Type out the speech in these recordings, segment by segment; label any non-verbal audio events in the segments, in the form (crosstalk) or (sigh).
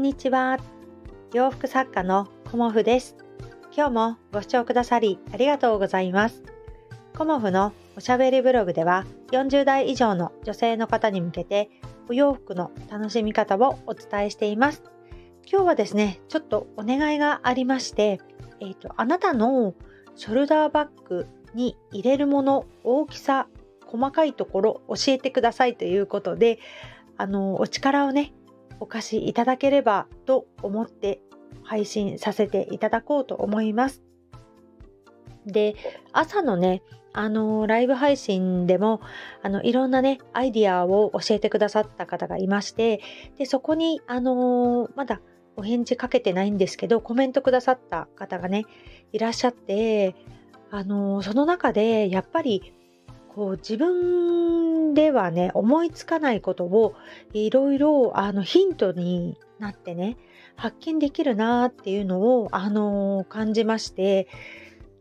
んにちは。洋服作家のコモフです。今日もご視聴くださりありがとうございます。コモフのおしゃべりブログでは40代以上の女性の方に向けてお洋服の楽しみ方をお伝えしています。今日はですね、ちょっとお願いがありまして、えーと、あなたのショルダーバッグに入れるもの、大きさ、細かいところ教えてくださいということで、あのお力をねお貸しいただければと思って配信させていただこうと思います。で朝のねあのライブ配信でもあのいろんなねアイディアを教えてくださった方がいましてでそこにあのまだお返事かけてないんですけどコメントくださった方がねいらっしゃってあのその中でやっぱりこう自分ではね思いつかないことをいろいろあのヒントになってね発見できるなっていうのをあの感じまして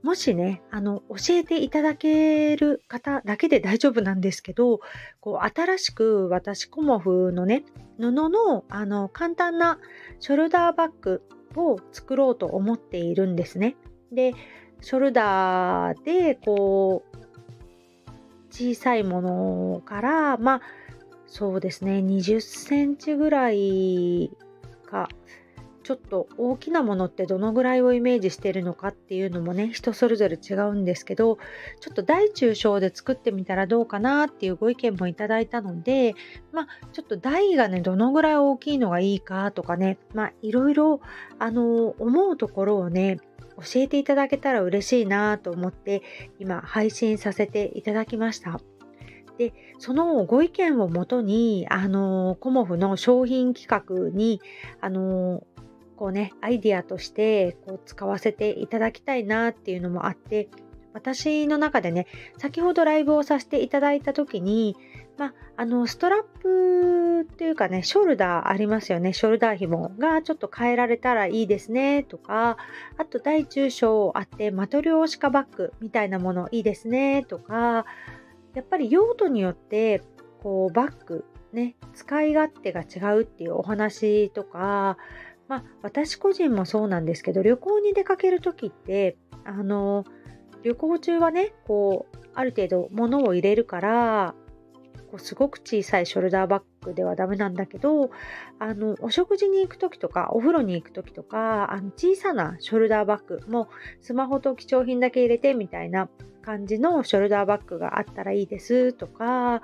もしねあの教えていただける方だけで大丈夫なんですけどこう新しく私コモフのね布のあの簡単なショルダーバッグを作ろうと思っているんですね。でショルダーでこう小さいものからまあそうですね20センチぐらいかちょっと大きなものってどのぐらいをイメージしてるのかっていうのもね人それぞれ違うんですけどちょっと大中小で作ってみたらどうかなっていうご意見もいただいたのでまあちょっと台がねどのぐらい大きいのがいいかとかねまあいろいろあの思うところをね教えていただけたら嬉しいなと思って今配信させていただきました。でそのご意見をもとにあのコモフの商品企画にあのこうねアイディアとしてこう使わせていただきたいなっていうのもあって私の中でね先ほどライブをさせていただいた時にまあ、あのストラップっていうかねショルダーありますよね。ショルダー紐がちょっと変えられたらいいですね。とかあと大中小あってマトリョーシカバッグみたいなものいいですね。とかやっぱり用途によってこうバッグね使い勝手が違うっていうお話とかまあ私個人もそうなんですけど旅行に出かける時ってあの旅行中はねこうある程度物を入れるからこうすごく小さいショルダーバッグではダメなんだけどあのお食事に行く時とかお風呂に行く時とかあの小さなショルダーバッグもスマホと貴重品だけ入れてみたいな感じのショルダーバッグがあったらいいですとか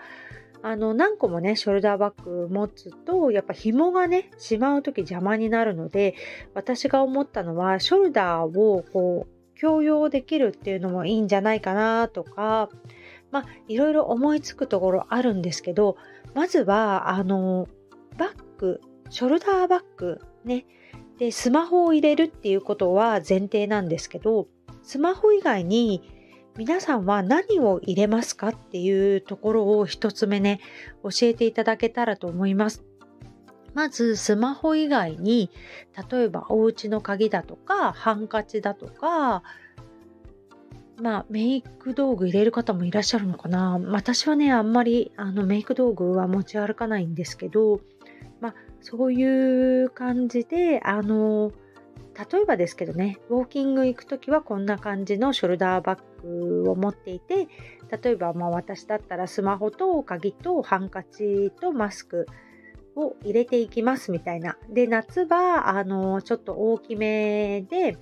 あの何個もねショルダーバッグ持つとやっぱ紐がねしまう時邪魔になるので私が思ったのはショルダーをこう共用できるっていうのもいいんじゃないかなとかまあ、いろいろ思いつくところあるんですけど、まずは、あの、バッグ、ショルダーバッグね、で、スマホを入れるっていうことは前提なんですけど、スマホ以外に皆さんは何を入れますかっていうところを一つ目ね、教えていただけたらと思います。まずスマホ以外に例えばお家の鍵だとかハンカチだとかまあ、メイク道具入れる方もいらっしゃるのかな。私はね、あんまりあのメイク道具は持ち歩かないんですけど、まあ、そういう感じで、あの、例えばですけどね、ウォーキング行くときはこんな感じのショルダーバッグを持っていて、例えばまあ私だったらスマホと鍵とハンカチとマスクを入れていきますみたいな。で、夏場、あの、ちょっと大きめで、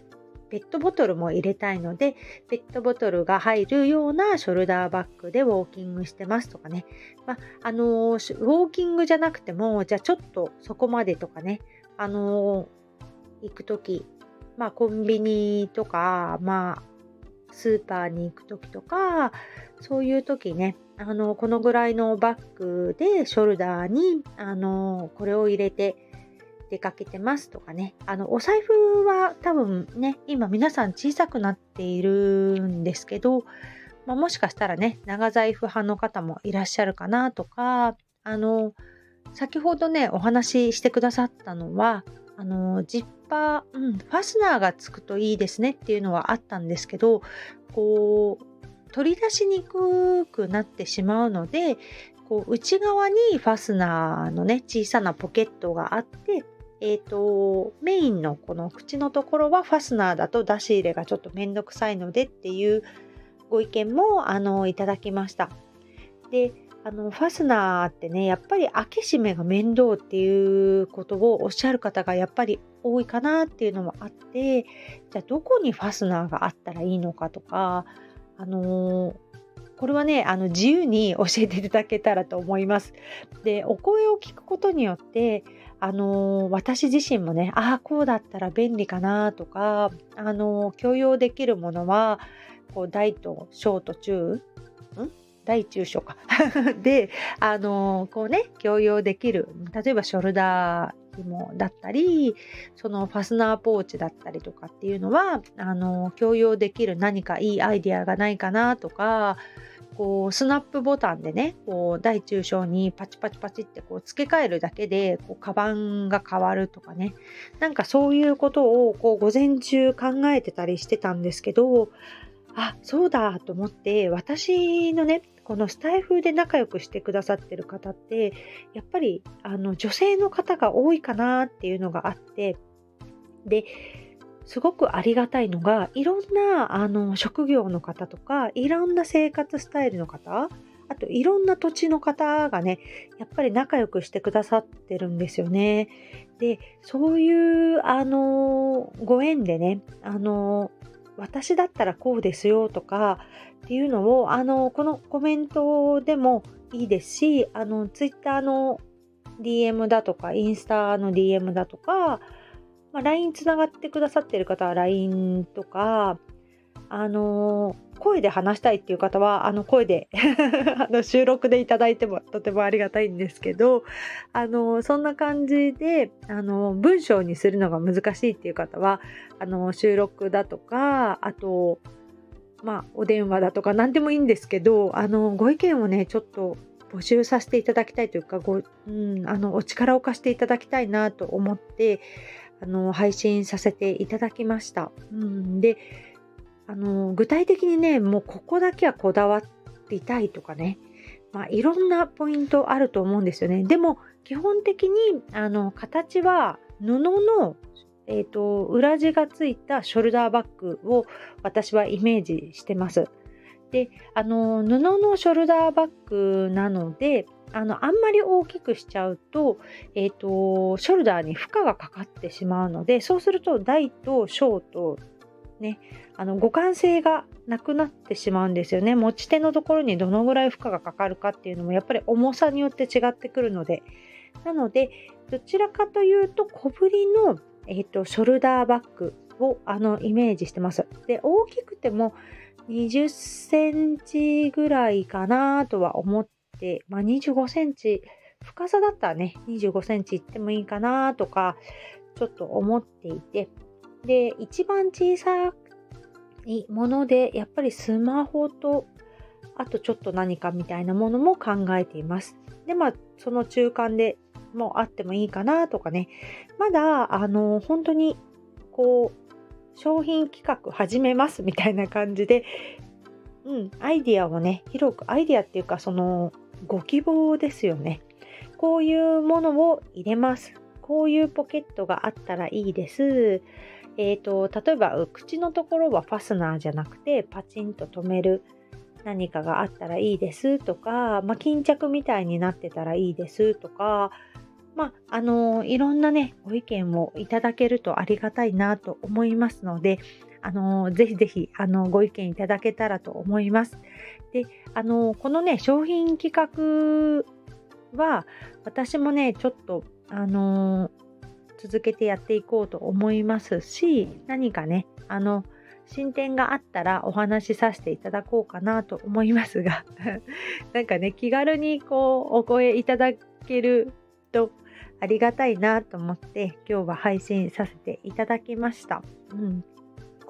ペットボトルも入れたいので、ペットボトルが入るようなショルダーバッグでウォーキングしてますとかね。まあ、のー、ウォーキングじゃなくても、じゃあちょっとそこまでとかね、あのー、行くとき、まあコンビニとか、まあスーパーに行くときとか、そういうときね、あの、このぐらいのバッグでショルダーに、あの、これを入れて、出かけてますとかね。あの、お財布は多分ね、今皆さん小さくなっているんですけど、まあ、もしかしたらね、長財布派の方もいらっしゃるかなとか、あの、先ほどね、お話ししてくださったのは、あの、ジッパー、うん、ファスナーがつくといいですねっていうのはあったんですけど、こう、取り出しにくくなってしまうので、こう内側にファスナーのね小さなポケットがあってえっ、ー、と、メインのこの口のところはファスナーだと出し入れがちょっとめんどくさいのでっていうご意見も、あの、いただきました。で、あの、ファスナーってね、やっぱり開け閉めが面倒っていうことをおっしゃる方がやっぱり多いかなっていうのもあって、じゃあどこにファスナーがあったらいいのかとか、あの、これはね、あの自由に教えていただけたらと思います。で、お声を聞くことによって、あの、私自身もね、ああ、こうだったら便利かなとか、あのー、許容できるものは、こう大と小と中、ん？大中小か (laughs) で、あのこうね、共用できる、例えばショルダー紐だったり、そのファスナーポーチだったりとかっていうのは、あの共用できる何かいいアイディアがないかなとか、こうスナップボタンでねこう大中小にパチパチパチってこう付け替えるだけでこうカバンが変わるとかね。なんかそういうことをこう午前中考えてたりしてたんですけどあそうだと思って私のねこのスタイフで仲良くしてくださってる方ってやっぱりあの女性の方が多いかなっていうのがあってですごくありがたいのがいろんなあの職業の方とかいろんな生活スタイルの方あといろんな土地の方がねやっぱり仲良くしてくださってるんですよね。でそういうあのご縁でねあの私だったらこうですよとかっていうのをあのこのコメントでもいいですしあのツイッターの DM だとかインスタの DM だとかまあ、LINE つながってくださってる方は LINE とか、あのー、声で話したいっていう方は、あの声で (laughs) あの収録でいただいてもとてもありがたいんですけど、あのー、そんな感じで、あのー、文章にするのが難しいっていう方は、あの収録だとか、あと、まあ、お電話だとか何でもいいんですけど、あの、ご意見をね、ちょっと募集させていただきたいというか、ご、うん、あの、お力を貸していただきたいなと思って、あの配信させていただきました。うん、であの具体的にねもうここだけはこだわりたいとかね、まあ、いろんなポイントあると思うんですよね。でも基本的にあの形は布のえーと、裏地がついたショルダーバッグを私はイメージしてます。であの布のショルダーバッグなのであのあんまり大きくしちゃうと,、えーと、ショルダーに負荷がかかってしまうのでそうすると大と小とねあの互換性がなくなってしまうんですよね。持ち手のところにどのぐらい負荷がかかるかっていうのもやっぱり重さによって違ってくるので。なのでどちらかというと小ぶりの、えーと、ショルダーバッグをあのイメージしてます。で大きくても20センチぐらいかなとは思って、まあ、25センチ、深さだったらね、25センチいってもいいかなとか、ちょっと思っていて、で、一番小さいもので、やっぱりスマホと、あとちょっと何かみたいなものも考えています。で、まあ、その中間でもあってもいいかなとかね、まだ、あの、本当に、こう、商品企画始めますみたいな感じで、うん、アイディアをね、広く、アイディアっていうか、その、ご希望ですよね。こういうものを入れます。こういうポケットがあったらいいです。えーと、例えば口のところはファスナーじゃなくてパチンと留める何かがあったらいいですとか、まあ、巾着みたいになってたらいいですとか、まあ、あのいろんなねご意見をいただけるとありがたいなと思いますのであのぜひぜひあのご意見いただけたらと思います。で、あのこのね、商品企画は私もね、ちょっと、あの続けてやっていこうと思いますし、何かね、あの、進展があったらお話しさせていただこうかなと思いますが (laughs) なんかね、気軽にこう、お声いただけるとありがたいなと思って今日は配信させていただきました。うん。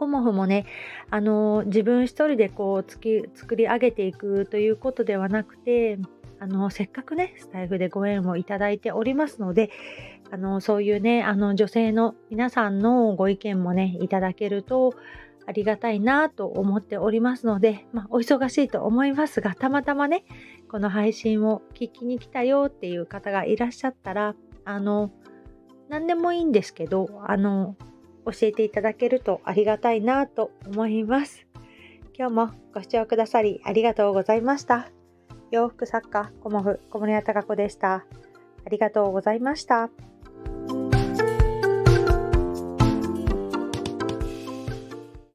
コモフもね、あの自分一人でこう作り上げていくということではなくて、あのせっかくね、スタイフでご縁をいただいておりますので、あのそういうね、あの女性の皆さんのご意見もね、いただけるとありがたいなと思っておりますので、まあ、お忙しいと思いますが、たまたまね、この配信を聞きに来たよっていう方がいらっしゃったら、あの、何でもいいんですけど、あの、教えていただけるとありがたいなと思います。今日もご視聴くださりありがとうございました。洋服作家、コモフ、小森屋隆子でした。ありがとうございました。